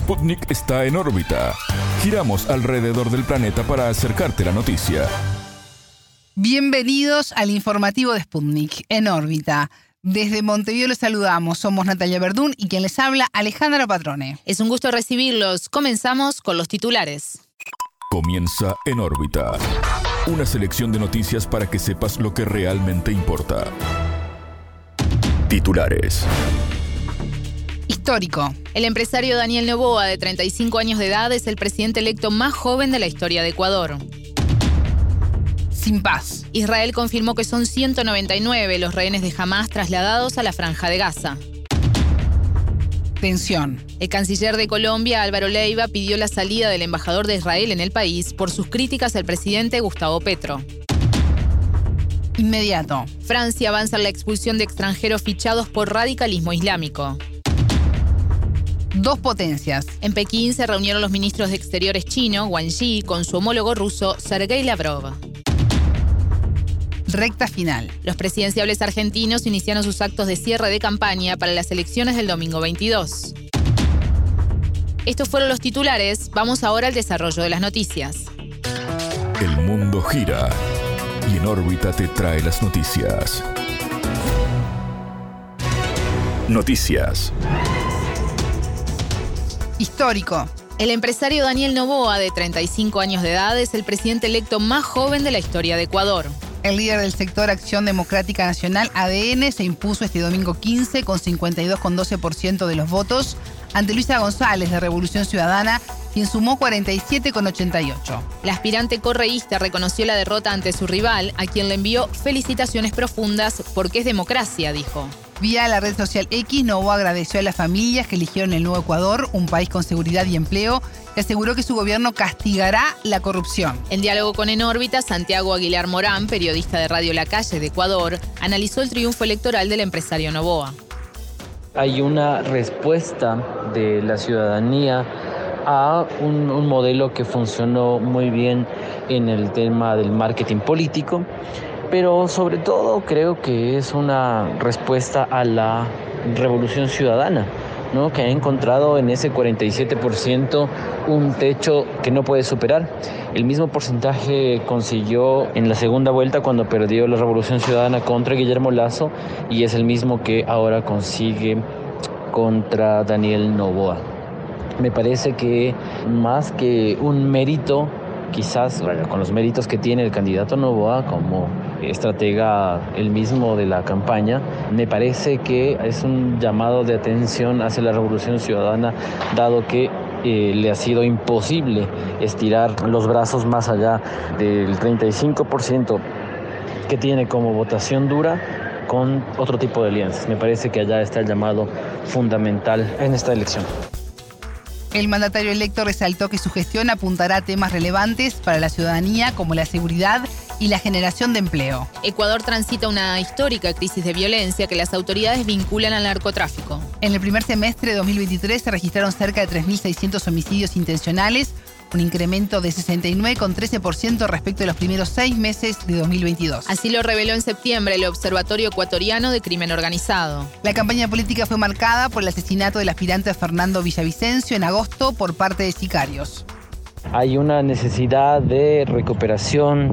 Sputnik está en órbita. Giramos alrededor del planeta para acercarte la noticia. Bienvenidos al informativo de Sputnik en órbita. Desde Montevideo los saludamos. Somos Natalia Verdún y quien les habla, Alejandra Patrone. Es un gusto recibirlos. Comenzamos con los titulares. Comienza en órbita. Una selección de noticias para que sepas lo que realmente importa. Titulares. Histórico. El empresario Daniel Novoa, de 35 años de edad, es el presidente electo más joven de la historia de Ecuador. Sin paz. Israel confirmó que son 199 los rehenes de Hamas trasladados a la franja de Gaza. Tensión. El canciller de Colombia, Álvaro Leiva, pidió la salida del embajador de Israel en el país por sus críticas al presidente Gustavo Petro. Inmediato. Francia avanza en la expulsión de extranjeros fichados por radicalismo islámico. Dos potencias. En Pekín se reunieron los ministros de Exteriores chino, Wang Yi, con su homólogo ruso, Sergei Lavrov. Recta final. Los presidenciables argentinos iniciaron sus actos de cierre de campaña para las elecciones del domingo 22. Estos fueron los titulares. Vamos ahora al desarrollo de las noticias. El mundo gira y en órbita te trae las noticias. Noticias. Histórico. El empresario Daniel Novoa, de 35 años de edad, es el presidente electo más joven de la historia de Ecuador. El líder del sector Acción Democrática Nacional, ADN, se impuso este domingo 15 con 52,12% de los votos ante Luisa González de Revolución Ciudadana, quien sumó 47,88. La aspirante correísta reconoció la derrota ante su rival, a quien le envió felicitaciones profundas porque es democracia, dijo. Vía la red social X, Novoa agradeció a las familias que eligieron el nuevo Ecuador, un país con seguridad y empleo, y aseguró que su gobierno castigará la corrupción. En diálogo con En órbita, Santiago Aguilar Morán, periodista de Radio La Calle de Ecuador, analizó el triunfo electoral del empresario Novoa. Hay una respuesta de la ciudadanía a un, un, modelo que funcionó muy bien en el tema del marketing político, pero sobre todo creo que es una respuesta a la revolución ciudadana. ¿no? que ha encontrado en ese 47% un techo que no puede superar. El mismo porcentaje consiguió en la segunda vuelta cuando perdió la Revolución Ciudadana contra Guillermo Lazo y es el mismo que ahora consigue contra Daniel Novoa. Me parece que más que un mérito, quizás con los méritos que tiene el candidato Novoa como estratega el mismo de la campaña, me parece que es un llamado de atención hacia la revolución ciudadana, dado que eh, le ha sido imposible estirar los brazos más allá del 35% que tiene como votación dura con otro tipo de alianzas. Me parece que allá está el llamado fundamental en esta elección. El mandatario electo resaltó que su gestión apuntará a temas relevantes para la ciudadanía como la seguridad y la generación de empleo. Ecuador transita una histórica crisis de violencia que las autoridades vinculan al narcotráfico. En el primer semestre de 2023 se registraron cerca de 3.600 homicidios intencionales, un incremento de 69,13% respecto a los primeros seis meses de 2022. Así lo reveló en septiembre el Observatorio Ecuatoriano de Crimen Organizado. La campaña política fue marcada por el asesinato del aspirante Fernando Villavicencio en agosto por parte de sicarios. Hay una necesidad de recuperación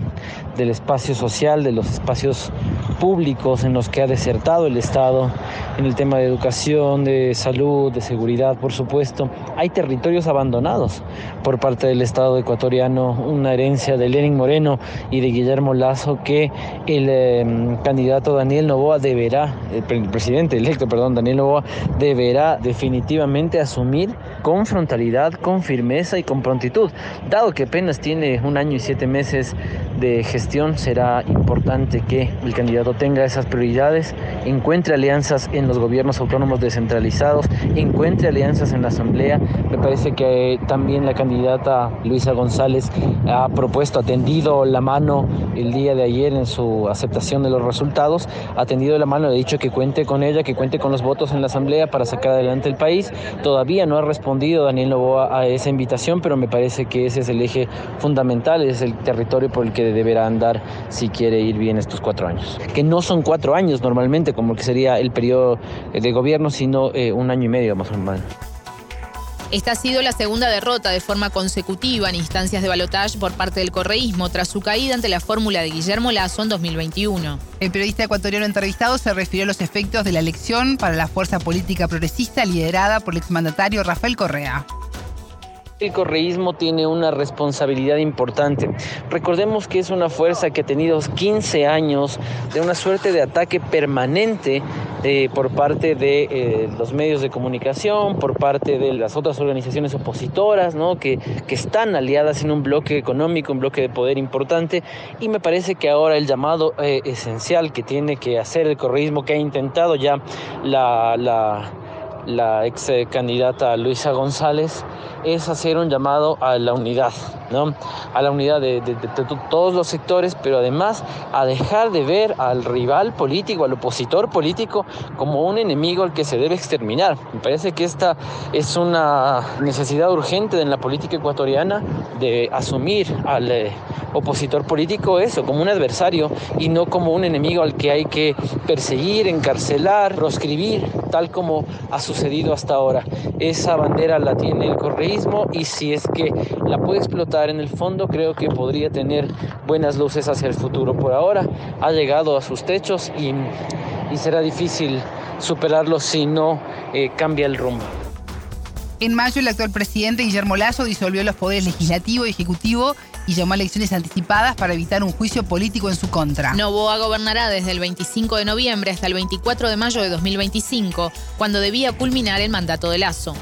del espacio social, de los espacios públicos en los que ha desertado el Estado, en el tema de educación, de salud, de seguridad, por supuesto. Hay territorios abandonados por parte del Estado ecuatoriano, una herencia de Lenin Moreno y de Guillermo Lazo que el eh, candidato Daniel Novoa deberá, el presidente electo, perdón, Daniel Novoa, deberá definitivamente asumir con frontalidad, con firmeza y con prontitud. Dado que apenas tiene un año y siete meses de gestión, será importante que el candidato tenga esas prioridades, encuentre alianzas en los gobiernos autónomos descentralizados, encuentre alianzas en la Asamblea. Me parece que también la candidata Luisa González ha propuesto, ha tendido la mano el día de ayer en su aceptación de los resultados, ha tendido la mano, ha dicho que cuente con ella, que cuente con los votos en la Asamblea para sacar adelante el país. Todavía no ha respondido Daniel Novoa a esa invitación, pero me parece que ese es el eje fundamental, es el territorio por el que deberá andar si quiere ir bien estos cuatro años. Que no son cuatro años normalmente, como que sería el periodo de gobierno, sino eh, un año y medio más o menos. Esta ha sido la segunda derrota de forma consecutiva en instancias de balotaje por parte del correísmo tras su caída ante la fórmula de Guillermo Lazo en 2021. El periodista ecuatoriano entrevistado se refirió a los efectos de la elección para la fuerza política progresista liderada por el exmandatario Rafael Correa. El correísmo tiene una responsabilidad importante. Recordemos que es una fuerza que ha tenido 15 años de una suerte de ataque permanente eh, por parte de eh, los medios de comunicación, por parte de las otras organizaciones opositoras, ¿no? que, están aliadas en un bloque económico, un bloque de poder importante. Y me parece que ahora el llamado eh, esencial que tiene que hacer el correísmo, que ha intentado ya la la ex candidata Luisa González, es hacer un llamado a la unidad, ¿no? A la unidad de, todos los sectores, pero además a dejar de ver al rival político, al opositor político, como un enemigo al que se debe exterminar. Me parece que esta es una necesidad urgente en la política ecuatoriana de asumir al eh, opositor político eso, como un adversario y no como un enemigo al que hay que perseguir, encarcelar, proscribir, tal como a sus sucedido hasta ahora. Esa bandera la tiene el correísmo y si es que la puede explotar en el fondo, creo que podría tener buenas luces hacia el futuro. Por ahora ha llegado a sus techos y, será difícil superarlo si no eh, cambia el rumbo. En mayo, el actual presidente Guillermo Lazo disolvió los poderes legislativo y ejecutivo y llamó a elecciones anticipadas para evitar un juicio político en su contra. Novoa gobernará desde el 25 de noviembre hasta el 24 de mayo de 2025, cuando debía culminar el mandato de Lazo.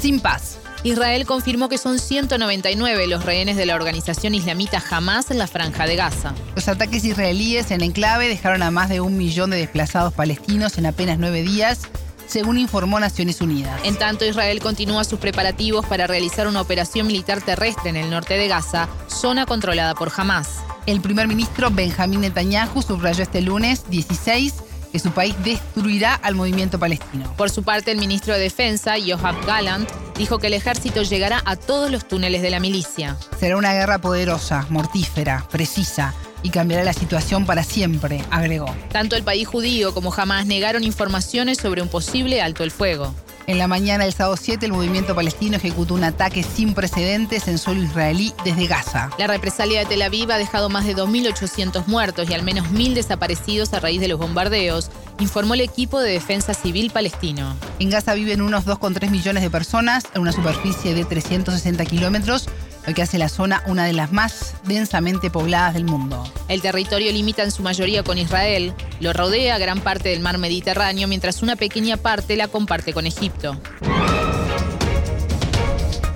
Sin paz. Israel confirmó que son 199 los rehenes de la organización islamita Hamas en la franja de Gaza. Los ataques israelíes en enclave dejaron a más de un millón de desplazados palestinos en apenas nueve días según informó Naciones Unidas. En tanto, Israel continúa sus preparativos para realizar una operación militar terrestre en el norte de Gaza, zona controlada por Hamas. El primer ministro Benjamín Netanyahu subrayó este lunes 16 que su país destruirá al movimiento palestino. Por su parte, el ministro de Defensa, Yoav Gallant, dijo que el ejército llegará a todos los túneles de la milicia. Será una guerra poderosa, mortífera, precisa, y cambiará la situación para siempre, agregó. Tanto el país judío como jamás negaron informaciones sobre un posible alto el fuego. En la mañana del sábado 7, el movimiento palestino ejecutó un ataque sin precedentes en suelo israelí desde Gaza. La represalia de Tel Aviv ha dejado más de 2.800 muertos y al menos 1.000 desaparecidos a raíz de los bombardeos, informó el equipo de defensa civil palestino. En Gaza viven unos 2,3 millones de personas en una superficie de 360 kilómetros lo que hace la zona una de las más densamente pobladas del mundo. El territorio limita en su mayoría con Israel, lo rodea gran parte del mar Mediterráneo, mientras una pequeña parte la comparte con Egipto.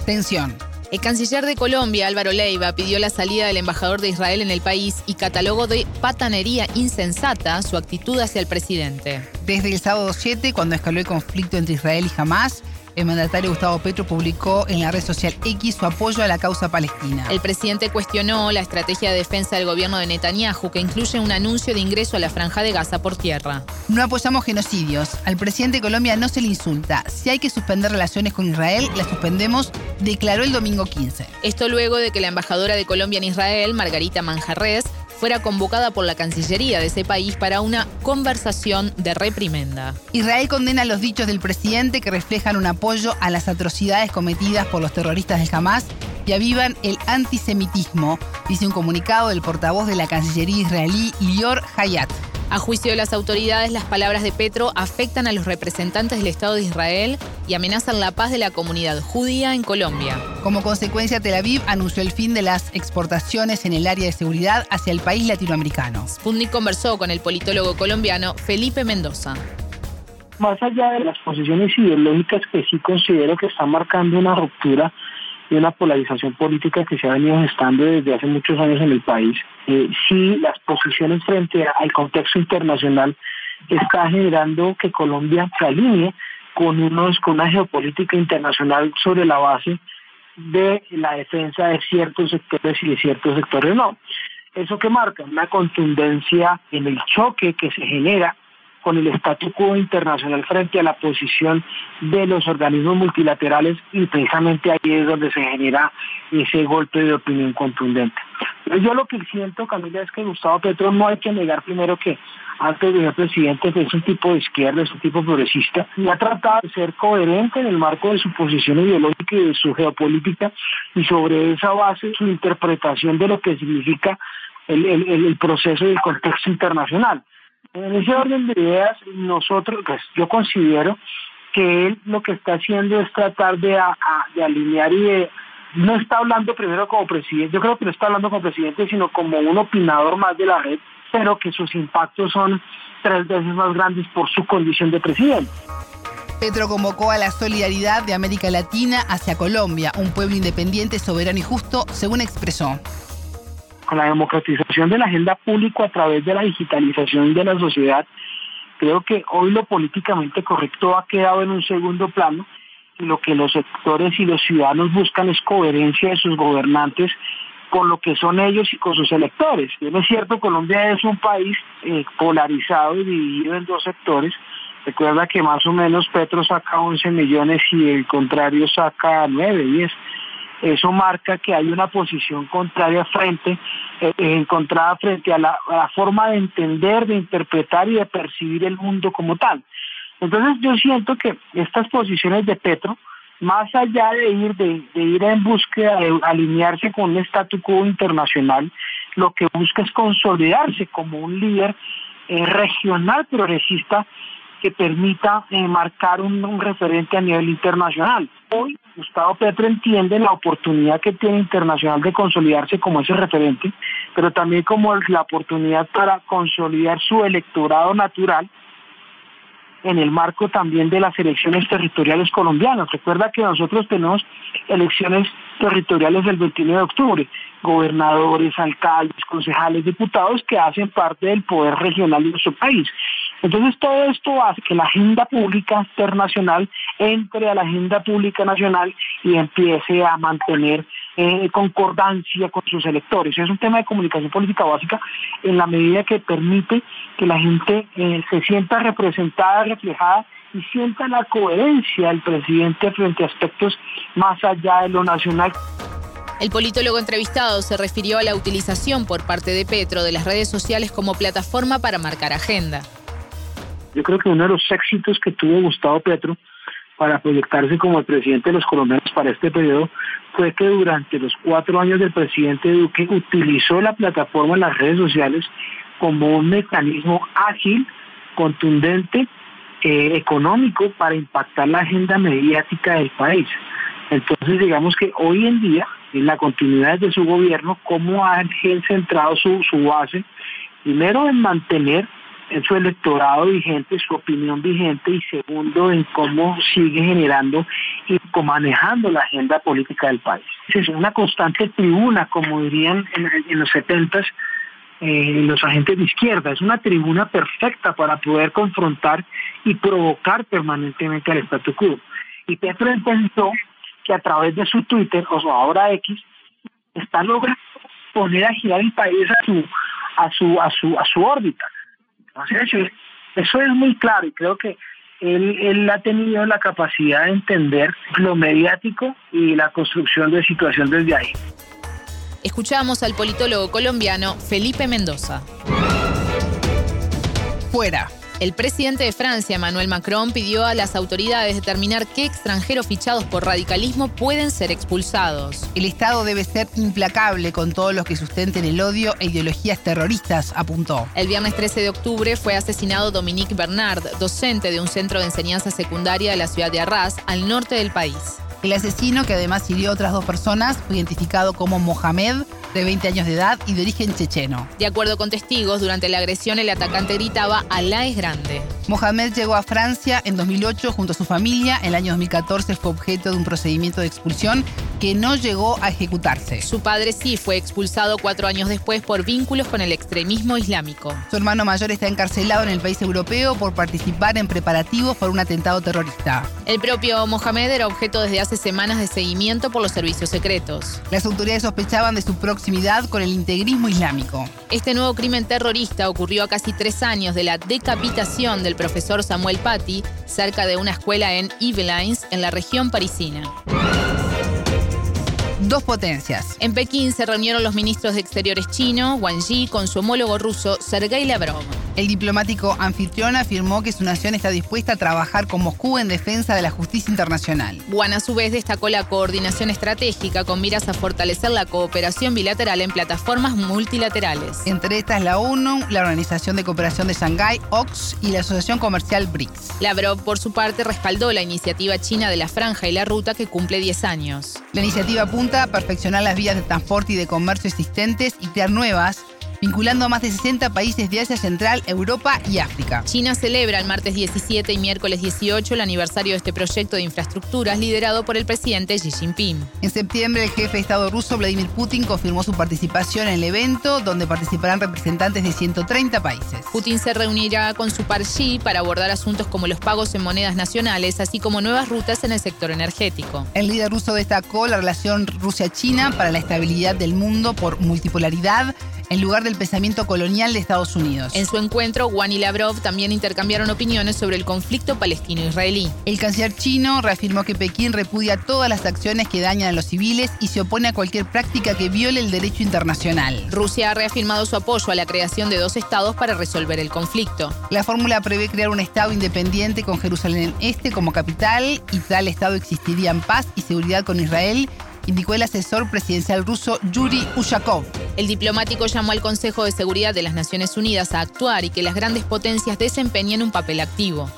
Tensión. El canciller de Colombia, Álvaro Leiva, pidió la salida del embajador de Israel en el país y catalogó de patanería insensata su actitud hacia el presidente. Desde el sábado 7, cuando escaló el conflicto entre Israel y Hamas, el mandatario Gustavo Petro publicó en la red social X su apoyo a la causa palestina. El presidente cuestionó la estrategia de defensa del gobierno de Netanyahu, que incluye un anuncio de ingreso a la franja de Gaza por tierra. No apoyamos genocidios. Al presidente de Colombia no se le insulta. Si hay que suspender relaciones con Israel, las suspendemos, declaró el domingo 15. Esto luego de que la embajadora de Colombia en Israel, Margarita Manjarres, fuera convocada por la Cancillería de ese país para una conversación de reprimenda. Israel condena los dichos del presidente que reflejan un apoyo a las atrocidades cometidas por los terroristas del Hamas y avivan el antisemitismo, dice un comunicado del portavoz de la Cancillería israelí Lior Hayat. A juicio de las autoridades, las palabras de Petro afectan a los representantes del Estado de Israel y amenazan la paz de la comunidad judía en Colombia. Como consecuencia, Tel Aviv anunció el fin de las exportaciones en el área de seguridad hacia el país latinoamericano. Sputnik conversó con el politólogo colombiano Felipe Mendoza. Más allá de las posiciones ideológicas que sí considero que están marcando una ruptura y una polarización política que se ha venido gestando desde hace muchos años en el país, eh, sí las posiciones frente al contexto internacional está generando que Colombia se alinee con, unos, con una geopolítica internacional sobre la base de la defensa de ciertos sectores y de ciertos sectores no. Eso que marca una contundencia en el choque que se genera con el statu quo internacional frente a la posición de los organismos multilaterales y precisamente ahí es donde se genera ese golpe de opinión contundente. Yo lo que siento, Camila, es que Gustavo Petro no hay que negar primero que antes de ser presidente es un tipo de izquierda, es un tipo progresista, y ha tratado de ser coherente en el marco de su posición ideológica y de su geopolítica, y sobre esa base su interpretación de lo que significa el, el proceso y el contexto internacional. En ese orden de ideas, nosotros, pues yo considero que él lo que está haciendo es tratar de, de alinear y de no está hablando primero como presidente, yo creo que no está hablando como presidente, sino como un opinador más de la red, pero que sus impactos son tres veces más grandes por su condición de presidente. Petro convocó a la solidaridad de América Latina hacia Colombia, un pueblo independiente, soberano y justo, según expresó. Con la democratización de la agenda pública a través de la digitalización de la sociedad, creo que hoy lo políticamente correcto ha quedado en un segundo plano y lo que los sectores y los ciudadanos buscan es coherencia de sus gobernantes con lo que son ellos y con sus electores. Bien es cierto, Colombia es un país eh, polarizado y dividido en dos sectores. Recuerda que más o menos Petro saca 11 millones y el contrario saca 9, 10. Eso marca que hay una posición contraria frente, eh, encontrada frente a la, a la forma de entender, de interpretar y de percibir el mundo como tal. Entonces yo siento que estas posiciones de Petro, más allá de ir, de, ir en búsqueda de alinearse con un statu quo internacional, lo que busca es consolidarse como un líder eh, regional progresista que permita eh, marcar un, referente a nivel internacional. Hoy Gustavo Petro entiende la oportunidad que tiene internacional de consolidarse como ese referente, pero también como la oportunidad para consolidar su electorado natural en el marco también de las elecciones territoriales colombianas. Recuerda que nosotros tenemos elecciones territoriales el 29 de octubre, gobernadores, alcaldes, concejales, diputados que hacen parte del poder regional de nuestro país. Entonces todo esto hace que la agenda pública internacional entre a la agenda pública nacional y empiece a mantener eh, concordancia con sus electores. Es un tema de comunicación política básica en la medida que permite que la gente eh, se sienta representada, reflejada y sienta la coherencia del presidente frente a aspectos más allá de lo nacional. El politólogo entrevistado se refirió a la utilización por parte de Petro de las redes sociales como plataforma para marcar agenda. Yo creo que uno de los éxitos que tuvo Gustavo Petro para proyectarse como el presidente de los colombianos para este periodo fue que durante los cuatro años del presidente Duque utilizó la plataforma en las redes sociales como un mecanismo ágil, contundente, eh, económico para impactar la agenda mediática del país. Entonces digamos que hoy en día, en la continuidad de su gobierno, cómo ha centrado su, su base, primero en mantener en su electorado vigente, su opinión vigente y segundo en cómo sigue generando y manejando la agenda política del país. Es una constante tribuna, como dirían en, los setentas eh, los agentes de izquierda, es una tribuna perfecta para poder confrontar y provocar permanentemente al statu quo. Y Petro pensó que a través de su Twitter, o su ahora X, está logrando poner a girar el país a su a su a su a su órbita eso es muy claro y creo que él, él, ha tenido la capacidad de entender lo mediático y la construcción de situación desde ahí. Escuchamos al politólogo colombiano Felipe Mendoza. Fuera. El presidente de Francia, Emmanuel Macron, pidió a las autoridades determinar qué extranjeros fichados por radicalismo pueden ser expulsados. El Estado debe ser implacable con todos los que sustenten el odio e ideologías terroristas, apuntó. El viernes 13 de octubre fue asesinado Dominique Bernard, docente de un centro de enseñanza secundaria de la ciudad de Arras, al norte del país. El asesino, que además hirió a otras dos personas, fue identificado como Mohamed, de 20 años de edad y de origen checheno. De acuerdo con testigos, durante la agresión el atacante gritaba Alá es grande. Mohamed llegó a Francia en 2008 junto a su familia. En el año 2014 fue objeto de un procedimiento de expulsión que no llegó a ejecutarse. Su padre sí fue expulsado cuatro años después por vínculos con el extremismo islámico. Su hermano mayor está encarcelado en el país europeo por participar en preparativos por un atentado terrorista. El propio Mohamed era objeto desde hace semanas de seguimiento por los servicios secretos. Las autoridades sospechaban de su con el integrismo islámico. Este nuevo crimen terrorista ocurrió a casi tres años de la decapitación del profesor Samuel Paty cerca de una escuela en Yvelines, en la región parisina. Dos potencias. En Pekín se reunieron los ministros de Exteriores chino, Wang Yi, con su homólogo ruso, Sergei Lavrov. El diplomático anfitrión afirmó que su nación está dispuesta a trabajar con Moscú en defensa de la justicia internacional. Wang a su vez destacó la coordinación estratégica con miras a fortalecer la cooperación bilateral en plataformas multilaterales. Entre estas la ONU, la Organización de Cooperación de Shanghái, OX y la Asociación Comercial BRICS. Lavrov, por su parte, respaldó la iniciativa china de la Franja y la Ruta que cumple 10 años. La iniciativa apunta perfeccionar las vías de transporte y de comercio existentes y crear nuevas vinculando a más de 60 países de Asia Central, Europa y África. China celebra el martes 17 y miércoles 18 el aniversario de este proyecto de infraestructuras liderado por el presidente Xi Jinping. En septiembre, el jefe de Estado ruso Vladimir Putin confirmó su participación en el evento, donde participarán representantes de 130 países. Putin se reunirá con su par Xi para abordar asuntos como los pagos en monedas nacionales, así como nuevas rutas en el sector energético. El líder ruso destacó la relación Rusia-China para la estabilidad del mundo por multipolaridad en lugar del pensamiento colonial de Estados Unidos. En su encuentro, Juan y Lavrov también intercambiaron opiniones sobre el conflicto palestino-israelí. El canciller chino reafirmó que Pekín repudia todas las acciones que dañan a los civiles y se opone a cualquier práctica que viole el derecho internacional. Rusia ha reafirmado su apoyo a la creación de dos estados para resolver el conflicto. La fórmula prevé crear un estado independiente con Jerusalén Este como capital y tal estado existiría en paz y seguridad con Israel indicó el asesor presidencial ruso Yuri Ushakov. El diplomático llamó al Consejo de Seguridad de las Naciones Unidas a actuar y que las grandes potencias desempeñen un papel activo.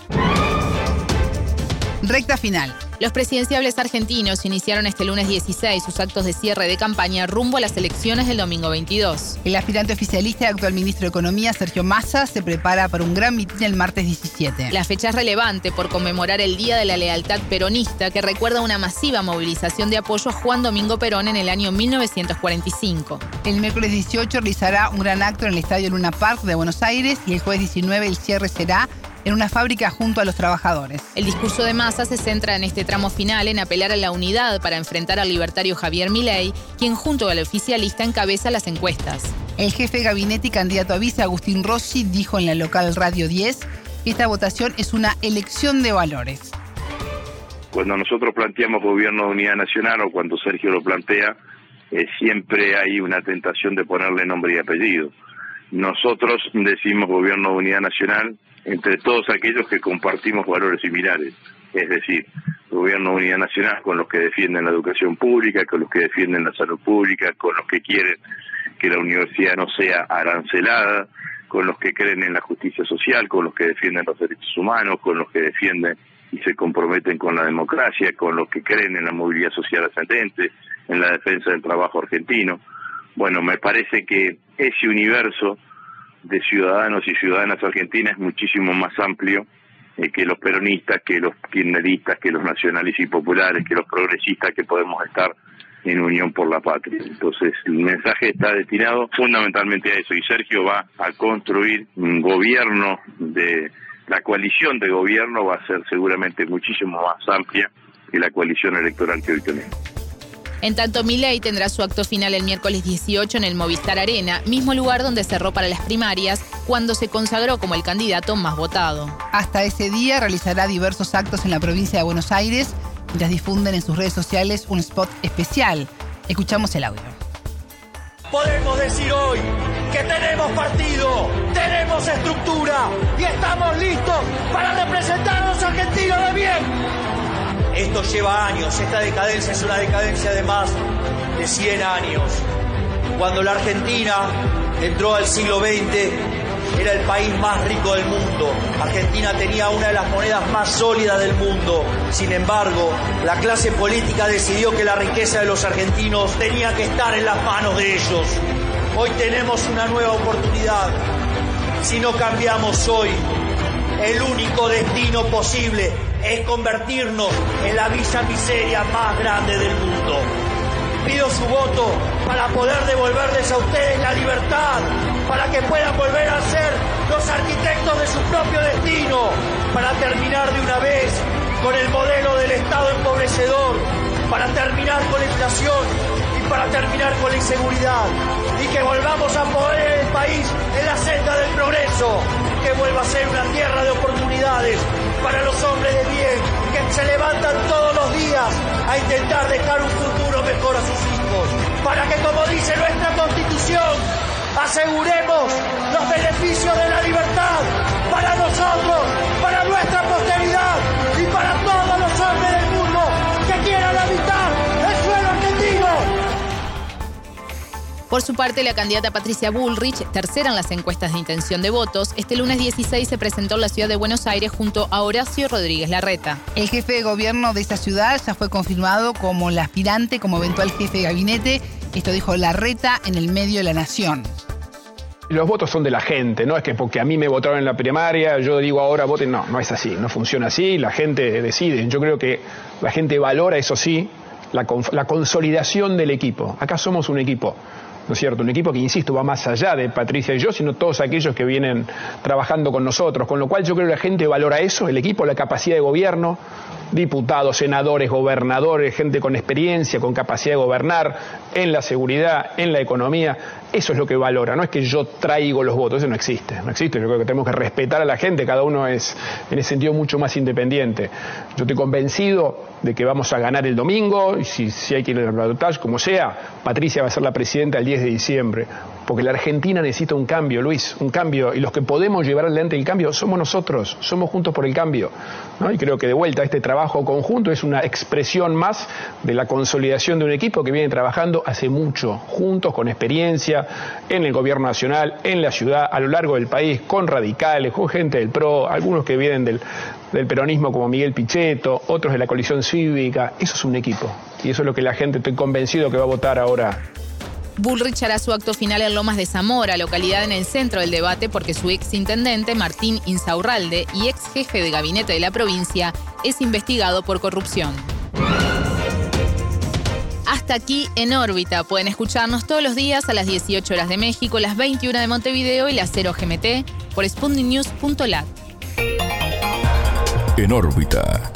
Recta final. Los presidenciables argentinos iniciaron este lunes 16 sus actos de cierre de campaña rumbo a las elecciones del domingo 22. El aspirante oficialista y actual ministro de Economía, Sergio Massa, se prepara para un gran mitin el martes 17. La fecha es relevante por conmemorar el Día de la Lealtad Peronista, que recuerda una masiva movilización de apoyo a Juan Domingo Perón en el año 1945. El miércoles 18 realizará un gran acto en el Estadio Luna Park de Buenos Aires y el jueves 19 el cierre será en una fábrica junto a los trabajadores. El discurso de Massa se centra en este tramo final en apelar a la unidad para enfrentar al libertario Javier Milei, quien junto al oficialista encabeza las encuestas. El jefe de gabinete y candidato a vice, Agustín Rossi, dijo en la local Radio 10 que esta votación es una elección de valores. Cuando nosotros planteamos gobierno de unidad nacional o cuando Sergio lo plantea, eh, siempre hay una tentación de ponerle nombre y apellido. Nosotros decimos gobierno de unidad nacional entre todos aquellos que compartimos valores similares, es decir, gobierno de unidad nacional con los que defienden la educación pública, con los que defienden la salud pública, con los que quieren que la universidad no sea arancelada, con los que creen en la justicia social, con los que defienden los derechos humanos, con los que defienden y se comprometen con la democracia, con los que creen en la movilidad social ascendente, en la defensa del trabajo argentino. Bueno, me parece que ese universo de ciudadanos y ciudadanas argentinas es muchísimo más amplio eh, que los peronistas, que los kirchneristas, que los nacionales y populares, que los progresistas que podemos estar en unión por la patria. Entonces, el mensaje está destinado fundamentalmente a eso y Sergio va a construir un gobierno de la coalición de gobierno va a ser seguramente muchísimo más amplia que la coalición electoral que hoy tenemos. En tanto, Milei tendrá su acto final el miércoles 18 en el Movistar Arena, mismo lugar donde cerró para las primarias, cuando se consagró como el candidato más votado. Hasta ese día realizará diversos actos en la provincia de Buenos Aires, mientras difunden en sus redes sociales un spot especial. Escuchamos el audio. Podemos decir hoy que tenemos partido, tenemos estructura y estamos listos para representar a los argentinos de bien. Esto lleva años, esta decadencia es una decadencia de más de 100 años. Cuando la Argentina entró al siglo XX, era el país más rico del mundo. Argentina tenía una de las monedas más sólidas del mundo. Sin embargo, la clase política decidió que la riqueza de los argentinos tenía que estar en las manos de ellos. Hoy tenemos una nueva oportunidad. Si no cambiamos hoy, el único destino posible es convertirnos en la villa miseria más grande del mundo. Pido su voto para poder devolverles a ustedes la libertad, para que puedan volver a ser los arquitectos de su propio destino, para terminar de una vez con el modelo del Estado empobrecedor, para terminar con la inflación y para terminar con la inseguridad, y que volvamos a poner el país en la senda del progreso, que vuelva a ser una tierra de oportunidades para los hombres de bien que se levantan todos los días a intentar dejar un futuro mejor a sus hijos. Para que, como dice nuestra constitución, aseguremos los beneficios de la libertad para nosotros, Por su parte, la candidata Patricia Bullrich, tercera en las encuestas de intención de votos, este lunes 16 se presentó en la ciudad de Buenos Aires junto a Horacio Rodríguez Larreta. El jefe de gobierno de esa ciudad ya fue confirmado como el aspirante, como eventual jefe de gabinete. Esto dijo Larreta en el medio de la Nación los votos son de la gente, no es que porque a mí me votaron en la primaria, yo digo ahora voten, no, no es así, no funciona así, la gente decide. Yo creo que la gente valora, eso sí, la, la consolidación del equipo. Acá somos un equipo. ¿No es cierto? Un equipo que, insisto, va más allá de Patricia y yo, sino todos aquellos que vienen trabajando con nosotros. Con lo cual yo creo que la gente valora eso, el equipo, la capacidad de gobierno, diputados, senadores, gobernadores, gente con experiencia, con capacidad de gobernar en la seguridad, en la economía. Eso es lo que valora, no es que yo traigo los votos, eso no existe, no existe. Yo creo que tenemos que respetar a la gente, cada uno es en ese sentido mucho más independiente. Yo estoy convencido de que vamos a ganar el domingo, si, si hay que ir al balotaje, como sea, Patricia va a ser la presidenta el 10 de diciembre porque la Argentina necesita un cambio, Luis, un cambio, y los que podemos llevar adelante el cambio somos nosotros, somos juntos por el cambio. Y creo que de vuelta este trabajo conjunto es una expresión más de la consolidación de un equipo que viene trabajando hace mucho, juntos, con experiencia, en el gobierno nacional, en la ciudad, a lo largo del país, con radicales, con gente del PRO, algunos que vienen del, del peronismo como Miguel Pichetto, otros de la coalición cívica. Eso es un equipo. Y eso es lo que la gente, estoy convencido que va a votar ahora Bullrich hará su acto final en Lomas de Zamora, localidad en el centro del debate porque su ex intendente, Martín Insaurralde, y ex jefe de gabinete de la provincia, es investigado por corrupción. Hasta aquí en órbita. Pueden escucharnos todos los días a las 18 horas de México, las 21 de Montevideo y las 0 GMT por spundinews.lat. En órbita.